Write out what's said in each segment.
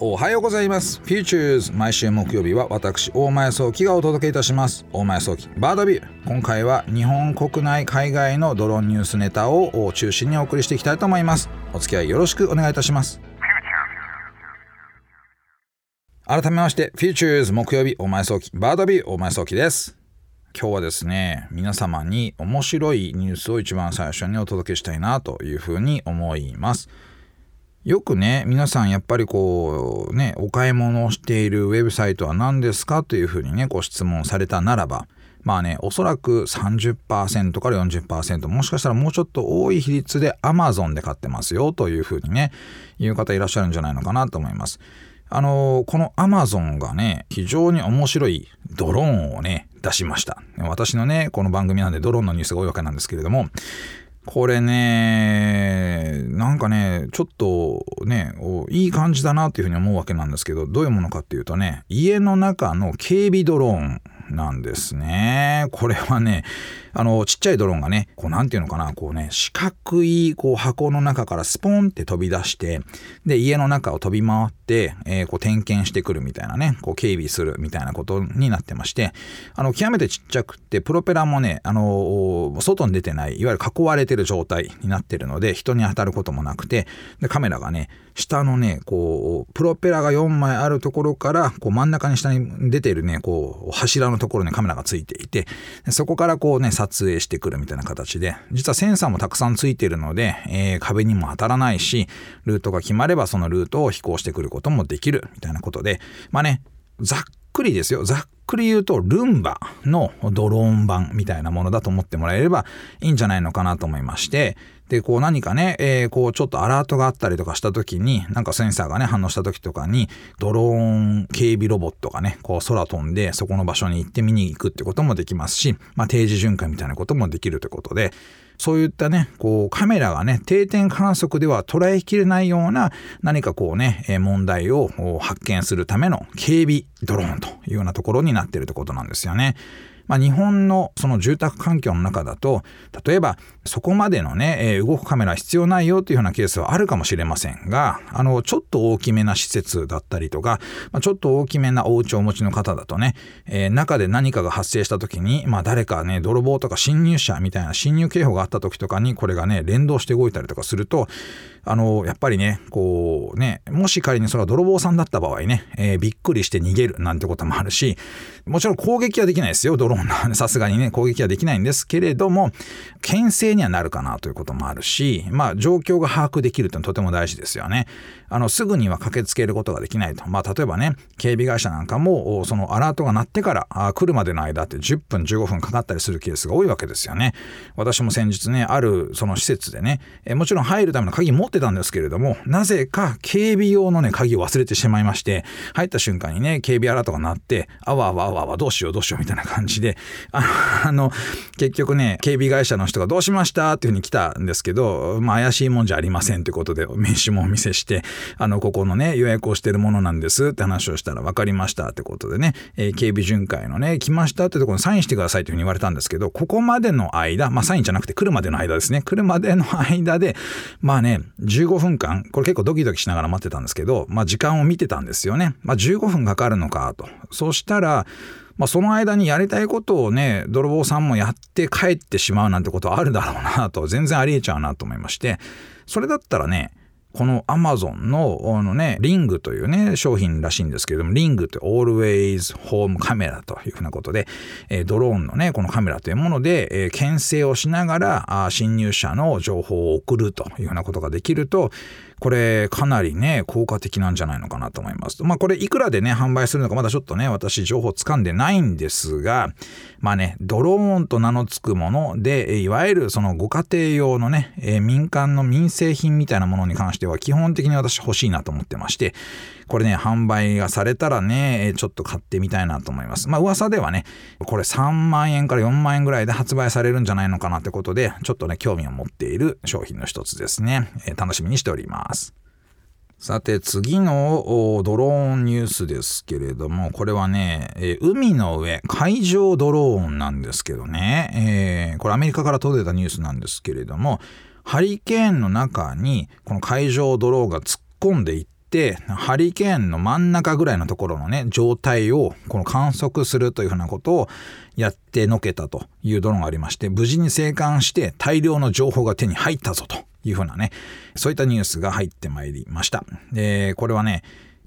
おはようございます。フューチューズ毎週木曜日は私、大前創希がお届けいたします。大前創希 Bird View。今回は日本国内海外のドローンニュースネタを中心にお送りしていきたいと思います。お付き合いよろしくお願いいたします。改めまして、フューチューズ木曜日、大前創希 Bird View、大前創希です。今日はですね、皆様に面白いニュースを一番最初にお届けしたいなというふうに思います。よくね、皆さんやっぱりこうね、お買い物をしているウェブサイトは何ですか？というふうにね、ご質問されたならば、まあね、おそらく30%から40%、もしかしたらもうちょっと多い比率で Amazon で買ってますよというふうにね、言う方いらっしゃるんじゃないのかなと思います。あのこの Amazon がね、非常に面白いドローンをね、出しました。私のね、この番組なんでドローンのニュースが多いわけなんですけれども、これね、なんかね、ちょっとね、いい感じだなっていうふうに思うわけなんですけど、どういうものかっていうとね、家の中の警備ドローンなんですね。これはね、あの、ちっちゃいドローンがね、こう、なんていうのかな、こうね、四角い、こう、箱の中からスポンって飛び出して、で、家の中を飛び回って、えー、こう、点検してくるみたいなね、こう、警備するみたいなことになってまして、あの、極めてちっちゃくて、プロペラもね、あの、外に出てない、いわゆる囲われてる状態になってるので、人に当たることもなくて、で、カメラがね、下のね、こう、プロペラが4枚あるところから、こう、真ん中に下に出てるね、こう、柱のところにカメラがついていて、そこからこうね、撮影してくるみたいな形で、実はセンサーもたくさんついてるので、えー、壁にも当たらないし、ルートが決まればそのルートを飛行してくることもできるみたいなことで、まあね、ざっくりですよ。ざっくり言うと、ルンバのドローン版みたいなものだと思ってもらえればいいんじゃないのかなと思いまして、で、こう何かね、えー、こうちょっとアラートがあったりとかした時に、なんかセンサーがね、反応した時とかに、ドローン警備ロボットがね、こう空飛んで、そこの場所に行って見に行くってこともできますし、まあ定時巡回みたいなこともできるということで、そういったね、こうカメラがね、定点観測では捉えきれないような何かこうね、問題を発見するための警備ドローンというようなところになっているということなんですよね。まあ、日本のその住宅環境の中だと例えばそこまでのね、え、動くカメラ必要ないよというようなケースはあるかもしれませんがあのちょっと大きめな施設だったりとか、まあ、ちょっと大きめなお家をお持ちの方だとね、えー、中で何かが発生した時に、まあ、誰かね泥棒とか侵入者みたいな侵入警報があった時とかにこれがね連動して動いたりとかするとあの、やっぱりね、こうね、もし仮にそれは泥棒さんだった場合ね、えー、びっくりして逃げるなんてこともあるし、もちろん攻撃はできないですよ。ドローン さすがにね、攻撃はできないんですけれども、牽制にはなるかなということもあるし、まあ、状況が把握できるというのはとても大事ですよね。あの、すぐには駆けつけることができないと。まあ、例えばね、警備会社なんかも、そのアラートが鳴ってからあ来るまでの間って10分、15分かかったりするケースが多いわけですよね。私も先日ね、あるその施設でね、えもちろん入るための鍵持ってたんですけれども、なぜか警備用のね、鍵を忘れてしまいまして、入った瞬間にね、警備アラートが鳴って、あわあわあわあわどうしようどうしようみたいな感じで、あの、結局ね、警備会社の人がどうしましたっていうふうに来たんですけど、まあ怪しいもんじゃありませんということで、名刺もお見せして、あの、ここのね、予約をしてるものなんですって話をしたら分かりましたってことでね、えー、警備巡回のね、来ましたってところにサインしてくださいというふうに言われたんですけど、ここまでの間、まあサインじゃなくて来るまでの間ですね、来るまでの間で、まあね、15分間、これ結構ドキドキしながら待ってたんですけど、まあ時間を見てたんですよね。まあ15分かかるのかと。そしたら、まあ、その間にやりたいことをね、泥棒さんもやって帰ってしまうなんてことはあるだろうなと、全然ありえちゃうなと思いまして、それだったらね、このアマゾンのあのね、リングというね、商品らしいんですけれども、リングって Always Home Camera というふうなことで、えドローンのね、このカメラというもので、え、牽制をしながらあ侵入者の情報を送るというふうなことができると、これかなりね、効果的なんじゃないのかなと思います。まあこれいくらでね、販売するのかまだちょっとね、私情報掴んでないんですが、まあね、ドローンと名の付くもので、いわゆるそのご家庭用のね、え民間の民生品みたいなものに関しては基本的に私欲しいなと思ってまして、これね、販売がされたらね、ちょっと買ってみたいなと思います。まあ噂ではね、これ3万円から4万円ぐらいで発売されるんじゃないのかなってことで、ちょっとね、興味を持っている商品の一つですね。えー、楽しみにしております。さて次のドローンニュースですけれども、これはね、え、海の上、海上ドローンなんですけどね、えー、これアメリカから届いたニュースなんですけれども、ハリケーンの中にこの海上ドローンが突っ込んでいっハリケーンの真ん中ぐらいのところのね状態をこの観測するというふうなことをやってのけたというドローンがありまして無事に生還して大量の情報が手に入ったぞというふうなねそういったニュースが入ってまいりました。でこれはね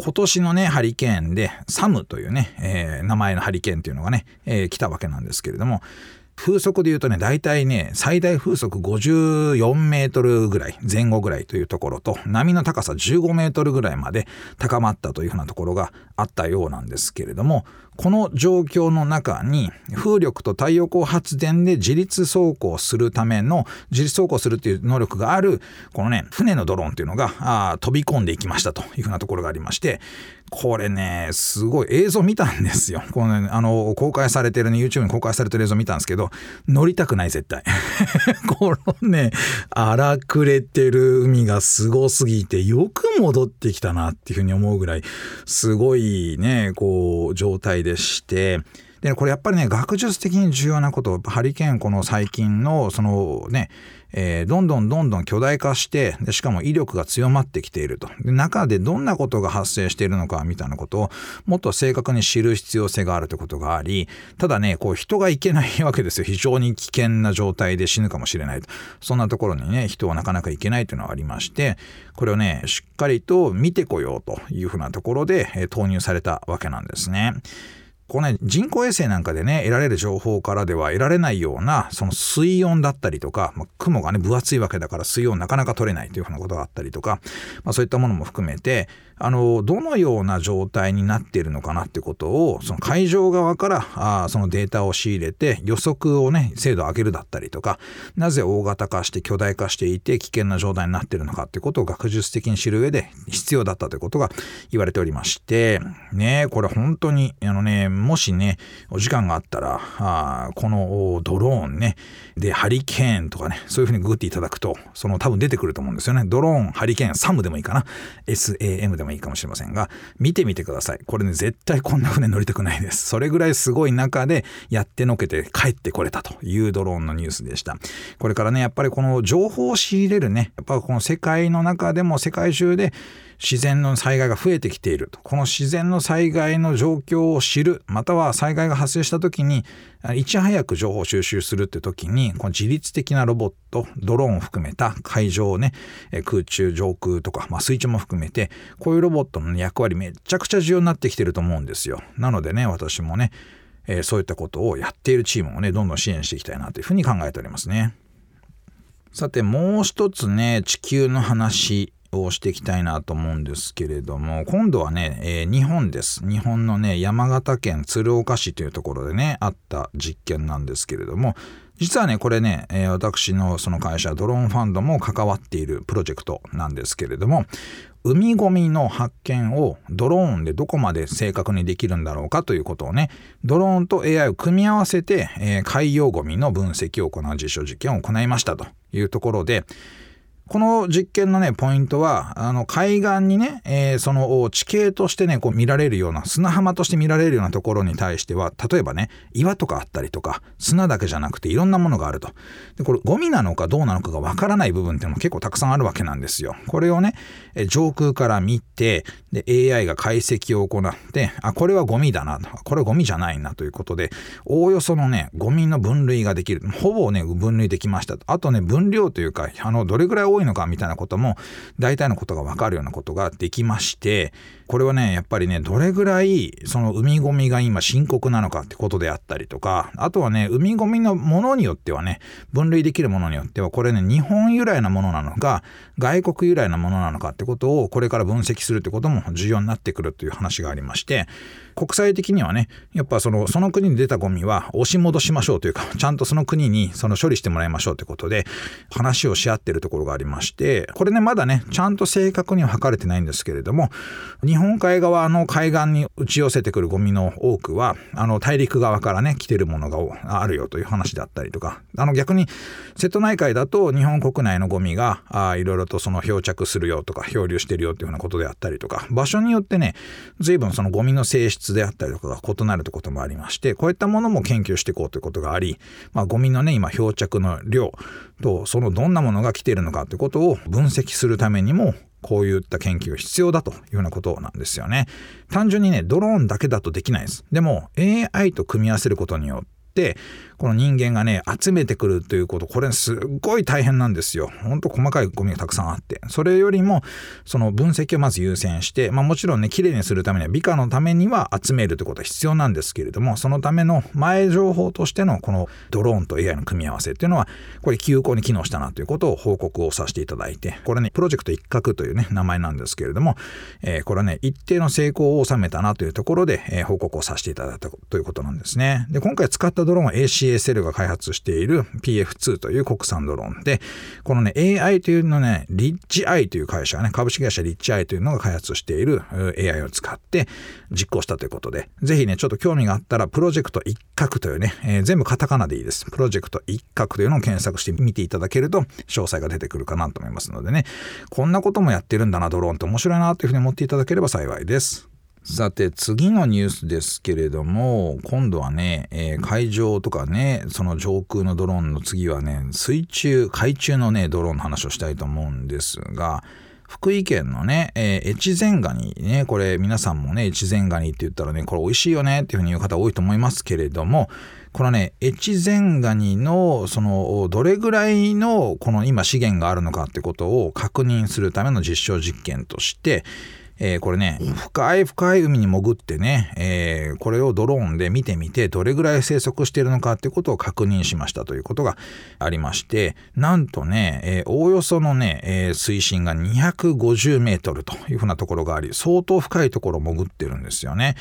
今年のね、ハリケーンで、サムというね、えー、名前のハリケーンというのがね、えー、来たわけなんですけれども、風速で言うとね、大体ね、最大風速54メートルぐらい、前後ぐらいというところと、波の高さ15メートルぐらいまで高まったというふうなところがあったようなんですけれども、この状況の中に風力と太陽光発電で自立走行するための自立走行するっていう能力があるこのね船のドローンっていうのがあ飛び込んでいきましたというふうなところがありましてこれねすごい映像見たんですよ。この、ね、あの公開されてるね YouTube に公開されてる映像見たんですけど乗りたくない絶対。このね荒くれてる海がすごすぎてよく戻ってきたなっていうふうに思うぐらいすごいねこう状態ででして。でこれやっぱりね学術的に重要なことハリケーンこの最近のそのねえー、どんどんどんどん巨大化してでしかも威力が強まってきていると。で中でどんなことが発生しているのかみたいなことをもっと正確に知る必要性があるということがありただねこう人がいけないわけですよ。非常に危険な状態で死ぬかもしれないと。そんなところにね人はなかなか行けないというのはありましてこれをねしっかりと見てこようというふうなところで、えー、投入されたわけなんですね。このね、人工衛星なんかでね、得られる情報からでは得られないような、その水温だったりとか、まあ、雲がね、分厚いわけだから水温なかなか取れないというふうなことがあったりとか、まあ、そういったものも含めて、あの、どのような状態になっているのかなってことを、その海上側からあそのデータを仕入れて予測をね、精度を上げるだったりとか、なぜ大型化して巨大化していて危険な状態になっているのかってことを学術的に知る上で必要だったということが言われておりまして、ね、これ本当に、あのね、もしね、お時間があったら、あこのドローンね、で、ハリケーンとかね、そういうふうにググっていただくと、その多分出てくると思うんですよね。ドローン、ハリケーン、サムでもいいかな？SAM でもいいかもしれませんが、見てみてください。これね、絶対こんな船乗りたくないです。それぐらいすごい中でやってのけて帰ってこれたというドローンのニュースでした。これからね、やっぱりこの情報を仕入れるね、やっぱこの世界の中でも世界中で自然の災害が増えてきているとこの自然の災害の状況を知るまたは災害が発生した時にいち早く情報収集するって時にこの自律的なロボットドローンを含めた海上ね空中上空とか、まあ、水中も含めてこういうロボットの役割めちゃくちゃ重要になってきてると思うんですよ。なのでね私もねえそういったことをやっているチームをねどんどん支援していきたいなというふうに考えておりますね。さてもう一つね地球の話をしていきたいなと思うんですけれども今度はね、えー、日本です。日本のね山形県鶴岡市というところでねあった実験なんですけれども実はねこれね、えー、私のその会社ドローンファンドも関わっているプロジェクトなんですけれども海ごみの発見をドローンでどこまで正確にできるんだろうかということをねドローンと AI を組み合わせて、えー、海洋ごみの分析を行う実証実験を行いましたというところでこの実験のね、ポイントは、あの、海岸にね、えー、その地形としてね、こう見られるような、砂浜として見られるようなところに対しては、例えばね、岩とかあったりとか、砂だけじゃなくていろんなものがあると。で、これゴミなのかどうなのかがわからない部分っていうのも結構たくさんあるわけなんですよ。これをね、え上空から見て、で、AI が解析を行って、あ、これはゴミだな、これはゴミじゃないなということで、おおよそのね、ゴミの分類ができる。ほぼね、分類できました。あとね、分量というか、あの、どれぐらい多いいのかみたいなことも大体のことが分かるようなことができましてこれはねやっぱりねどれぐらいその海ごみが今深刻なのかってことであったりとかあとはね海ごみのものによってはね分類できるものによってはこれね日本由来なものなのか外国由来なものなのかってことをこれから分析するってことも重要になってくるという話がありまして国際的にはねやっぱそのその国に出たゴミは押し戻しましょうというかちゃんとその国にその処理してもらいましょうということで話をし合ってるところがありましてこれねまだねちゃんと正確には測れてないんですけれども日本海側の海岸に打ち寄せてくるゴミの多くはあの大陸側からね来てるものがあるよという話だったりとかあの逆に瀬戸内海だと日本国内のゴミがあいろいろとその漂着するよとか漂流してるよというようなことであったりとか場所によってね随分そのゴミの性質であったりとかが異なるということもありましてこういったものも研究していこうということがあり、まあ、ゴミのね今漂着の量とそのどんなものが来ているのかということを分析するためにもこういった研究が必要だというようなことなんですよね。単純にね、ドローンだけだとできないです。でも AI と組み合わせることによってこの人間がね集めてくるということこれすっごい大変なんですよ。ほんと細かいゴミがたくさんあってそれよりもその分析をまず優先して、まあ、もちろんねきれいにするためには美化のためには集めるということは必要なんですけれどもそのための前情報としてのこのドローンと AI の組み合わせっていうのはこれ有効に機能したなということを報告をさせていただいてこれねプロジェクト一角というね名前なんですけれども、えー、これはね一定の成功を収めたなというところで、えー、報告をさせていただいたということなんですね。で今回使ったドローンは ACSL が開発している PF2 という国産ドローンで、このね、AI というのね、リッチ i という会社がね、株式会社リッチ i というのが開発している AI を使って実行したということで、ぜひね、ちょっと興味があったら、プロジェクト一角というね、えー、全部カタカナでいいです。プロジェクト一角というのを検索してみていただけると、詳細が出てくるかなと思いますのでね、こんなこともやってるんだな、ドローンって面白いなというふうに思っていただければ幸いです。さて次のニュースですけれども今度はね、えー、海上とかねその上空のドローンの次はね水中海中のねドローンの話をしたいと思うんですが福井県のね、えー、越前ガニね、これ皆さんもね、越前ガニって言ったらね、これ美味しいよねっていうふうに言う方多いと思いますけれども、このね、越前ガニの、その、どれぐらいの、この今資源があるのかってことを確認するための実証実験として、えー、これね、深い深い海に潜ってね、えー、これをドローンで見てみて、どれぐらい生息しているのかっていうことを確認しましたということがありまして、なんとね、え、おおよそのね、え水深が250メートルというふうなところがあり、相当深いところ潜ってるんですよね。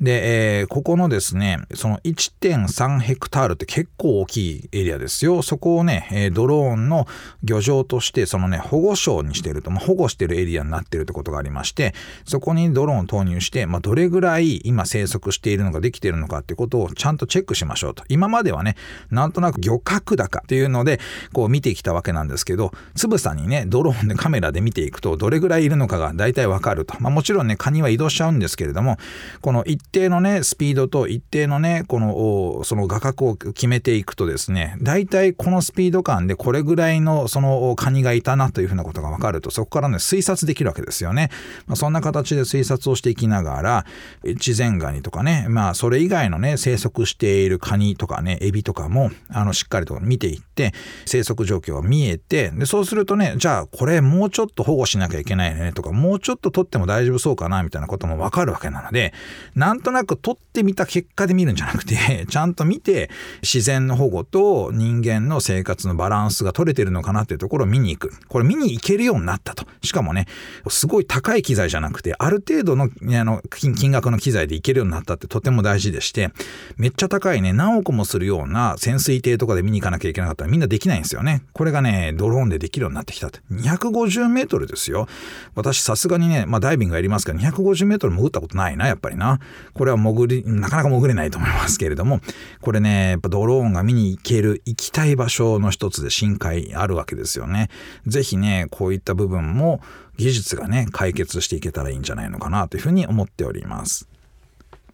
で、えー、ここのですね、その1.3ヘクタールって結構大きいエリアですよ。そこをね、えー、ドローンの漁場として、そのね、保護礁にしてると、まあ、保護してるエリアになってるってことがありまして、そこにドローンを投入して、まあ、どれぐらい今生息しているのかできているのかってことをちゃんとチェックしましょうと。今まではね、なんとなく漁獲高っていうので、こう見てきたわけなんですけど、つぶさにね、ドローンでカメラで見ていくと、どれぐらいいるのかが大体わかると。まあ、もちろんね、カニは移動しちゃうんですけれども、この定のね、スピードと一定のね、この、その画角を決めていくとですね、大体このスピード感でこれぐらいのそのカニがいたなというふうなことが分かると、そこからね、推察できるわけですよね。まあ、そんな形で推察をしていきながら、越前ガニとかね、まあ、それ以外のね、生息しているカニとかね、エビとかも、あの、しっかりと見ていって、生息状況が見えて、で、そうするとね、じゃあ、これもうちょっと保護しなきゃいけないねとか、もうちょっと取っても大丈夫そうかな、みたいなことも分かるわけなので、なんんとなく取ってみた結果で見るんじゃなくて、ちゃんと見て、自然の保護と人間の生活のバランスが取れてるのかなっていうところを見に行く。これ見に行けるようになったと。しかもね、すごい高い機材じゃなくて、ある程度のあの金額の機材で行けるようになったってとても大事でして、めっちゃ高いね、何億もするような潜水艇とかで見に行かなきゃいけなかったらみんなできないんですよね。これがね、ドローンでできるようになってきたって。250メートルですよ。私さすがにね、まあダイビングやりますから250メートル潜ったことないな、やっぱりな。これは潜り、なかなか潜れないと思いますけれども、これね、やっぱドローンが見に行ける、行きたい場所の一つで深海あるわけですよね。ぜひね、こういった部分も技術がね、解決していけたらいいんじゃないのかなというふうに思っております。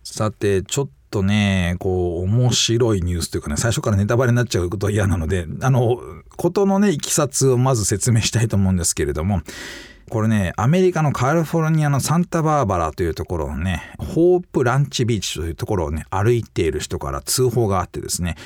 さて、ちょっとね、こう、面白いニュースというかね、最初からネタバレになっちゃうことは嫌なので、あの、ことのね、いきさつをまず説明したいと思うんですけれども、これね、アメリカのカリフォルニアのサンタバーバラというところをね、ホープランチビーチというところをね、歩いている人から通報があってですね、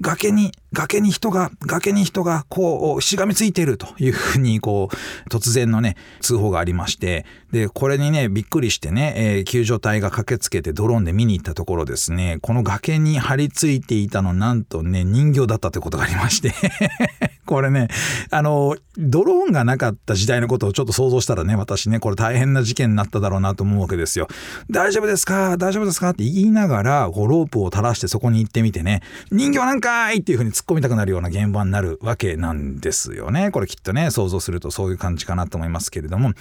崖に、崖に人が、崖に人が、こう、しがみついているというふうに、こう、突然のね、通報がありまして、で、これにね、びっくりしてね、えー、救助隊が駆けつけてドローンで見に行ったところですね、この崖に張り付いていたの、なんとね、人形だったということがありまして。これね、あの、ドローンがなかった時代のことをちょっと想像したらね、私ね、これ大変な事件になっただろうなと思うわけですよ。大丈夫ですか？大丈夫ですか？って言いながら、こう、ロープを垂らしてそこに行ってみてね、人形なんかいっていう風に突っ込みたくなるような現場になるわけなんですよね。これきっとね、想像するとそういう感じかなと思いますけれども、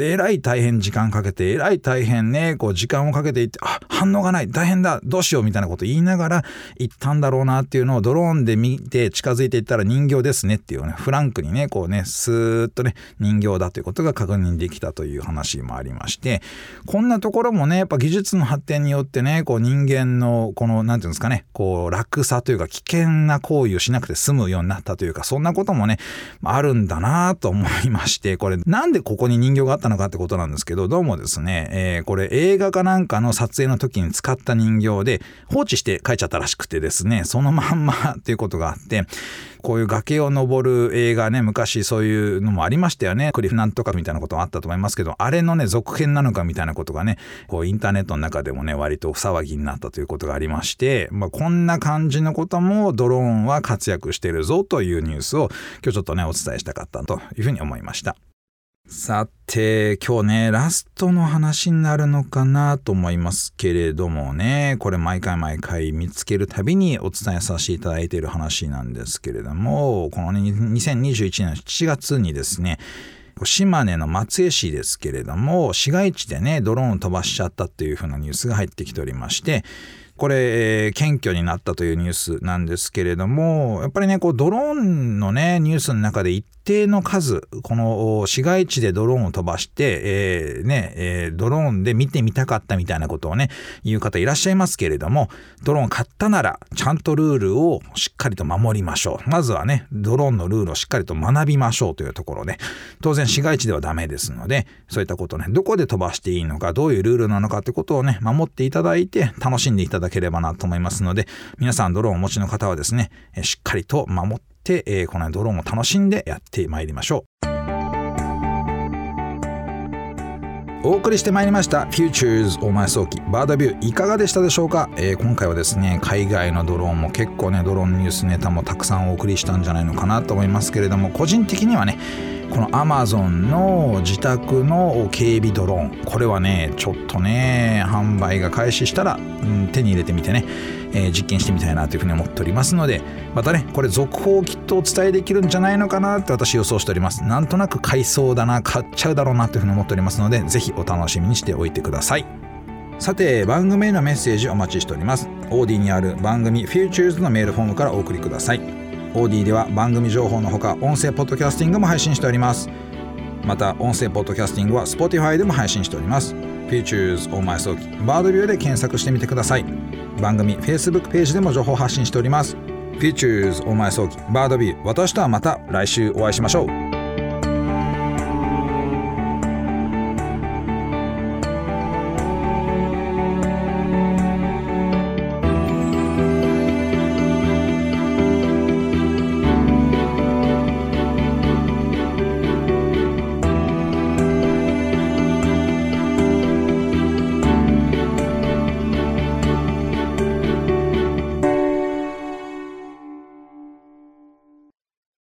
えらい大変時間かけて、えらい大変ね、こう、時間をかけていって、あ、反応がない、大変だ、どうしようみたいなこと言いながら行ったんだろうなっていうのをドローンで見て近づいていったら人形ですですねっていうね、フランクにね、こうね、スーッとね、人形だということが確認できたという話もありまして、こんなところもね、やっぱ技術の発展によってね、こう人間のこの、なんていうんですかね、こう落差というか危険な行為をしなくて済むようになったというか、そんなこともね、あるんだなと思いまして、これなんでここに人形があったのかってことなんですけど、どうもですね、えー、これ映画かなんかの撮影の時に使った人形で放置して書いちゃったらしくてですね、そのまんまっていうことがあって、こういう崖を登る映画ね、昔そういうのもありましたよね。クリフなんとかみたいなこともあったと思いますけど、あれのね、続編なのかみたいなことがね、こうインターネットの中でもね、割と騒ぎになったということがありまして、まあ、こんな感じのこともドローンは活躍してるぞというニュースを今日ちょっとね、お伝えしたかったというふうに思いました。さて、今日ね、ラストの話になるのかなと思いますけれどもね、これ毎回毎回見つけるたびにお伝えさせていただいている話なんですけれども、この、ね、2021年7月にですね、島根の松江市ですけれども、市街地でね、ドローンを飛ばしちゃったっていう風なニュースが入ってきておりまして、これ、えー、謙虚になったというニュースなんですけれども、やっぱりね、こう、ドローンのね、ニュースの中で一定の数、この市街地でドローンを飛ばして、えー、ね、えー、ドローンで見てみたかったみたいなことをね、言う方いらっしゃいますけれども、ドローン買ったなら、ちゃんとルールをしっかりと守りましょう。まずはね、ドローンのルールをしっかりと学びましょうというところで、当然市街地ではダメですので、そういったことね、どこで飛ばしていいのか、どういうルールなのかってことをね、守っていただいて、楽しんでいただければなと思いますので、皆さんドローンをお持ちの方はですね、しっかりと守って、えー、このドローンを楽しんでやってまいりましょう。お送りしてまいりました Futures 大前早期バードビューいかがでしたでしょうか、えー、今回はですね海外のドローンも結構ねドローンニュースネタもたくさんお送りしたんじゃないのかなと思いますけれども個人的にはねこの Amazon の自宅の警備ドローンこれはねちょっとね販売が開始したら、うん、手に入れてみてね、えー、実験してみたいなというふうに思っておりますのでまたねこれ続報をきっとお伝えできるんじゃないのかなって私予想しております。なんとなく買いそうだな買っちゃうだろうなというふうに思っておりますのでぜひお楽しみにしておいてください。さて番組へのメッセージお待ちしております。オーディにある番組 Futures のメールフォームからお送りください。オーディでは番組情報のほか音声ポッドキャスティングも配信しております。また音声ポッドキャスティングは Spotify でも配信しております。Futures 大前早期バードビューで検索してみてください。番組 Facebook ページでも情報発信しております。Futures お前早期バードビュー私とはまた来週お会いしましょう。